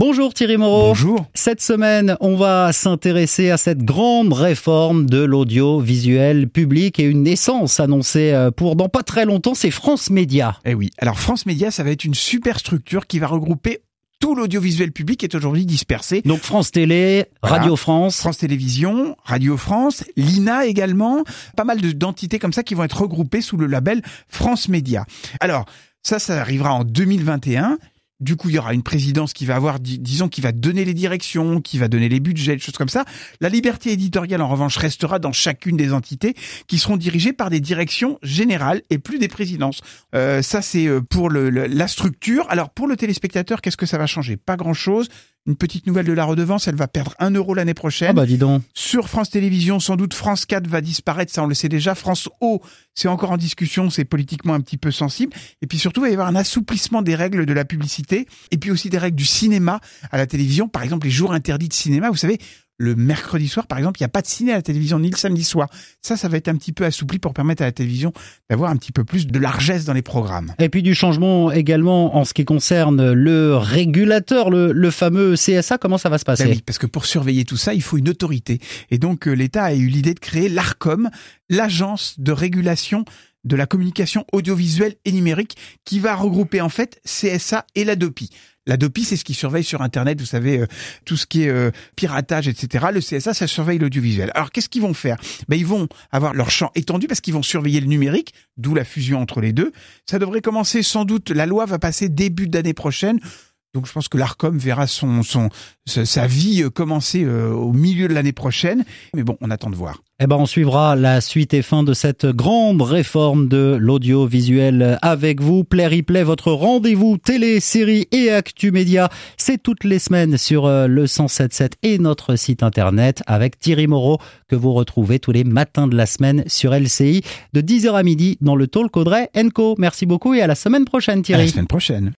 Bonjour Thierry Moreau. Bonjour. Cette semaine, on va s'intéresser à cette grande réforme de l'audiovisuel public et une naissance annoncée euh, pour dans pas très longtemps, c'est France Média. Eh oui. Alors France Média, ça va être une super structure qui va regrouper tout l'audiovisuel public qui est aujourd'hui dispersé. Donc France Télé, Voilà. Radio France. France Télévisions, Radio France, l'INA également, pas mal de- d'entités comme ça qui vont être regroupées sous le label France Média. Alors, ça, ça arrivera en 2021. Du coup, il y aura une présidence qui va avoir, dis- disons, qui va donner les directions, qui va donner les budgets, des choses comme ça. La liberté éditoriale, en revanche, restera dans chacune des entités qui seront dirigées par des directions générales et plus des présidences. Euh, ça, c'est euh, pour le, le- la structure. Alors, pour le téléspectateur, qu'est-ce que ça va changer? Pas grand-chose. Une petite nouvelle de la redevance, elle va perdre un euro l'année prochaine. Ah bah dis donc. Sur France Télévisions, sans doute France 4 va disparaître, ça on le sait déjà. France O, c'est encore en discussion, c'est politiquement un petit peu sensible. Et puis surtout, il va y avoir un assouplissement des règles de la publicité et puis aussi des règles du cinéma à la télévision. Par exemple, les jours interdits de cinéma, vous savez, le mercredi soir, par exemple, il n'y a pas de ciné à la télévision, ni le samedi soir. Ça, ça va être un petit peu assoupli pour permettre à la télévision d'avoir un petit peu plus de largesse dans les programmes. Et puis du changement également en ce qui concerne le régulateur, le, le fameux CSA, comment ça va se passer Ben oui, parce que pour surveiller tout ça, il faut une autorité. Et donc euh, l'État a eu l'idée de créer l'ARCOM, l'agence de régulation de la communication audiovisuelle et numérique, qui va regrouper en fait CSA et l'ADOPI. L'ADOPI, c'est ce qui surveille sur Internet, vous savez, euh, tout ce qui est euh, piratage, etc. Le CSA, ça surveille l'audiovisuel. Alors, qu'est-ce qu'ils vont faire? Ben, Ils vont avoir leur champ étendu parce qu'ils vont surveiller le numérique, d'où la fusion entre les deux. Ça devrait commencer sans doute, la loi va passer début d'année prochaine. Donc je pense que l'ARCOM verra son, son, sa vie euh, commencer euh, au milieu de l'année prochaine. Mais bon, on attend de voir. Eh ben, on suivra la suite et fin de cette grande réforme de l'audiovisuel avec vous. Play Replay, votre rendez-vous télé, série et actu média. C'est toutes les semaines sur euh, le 107.7 et notre site internet avec Thierry Moreau que vous retrouvez tous les matins de la semaine sur LCI de 10h à midi dans le Talk Audrey Co. Merci beaucoup et à la semaine prochaine À la Thierry. semaine prochaine.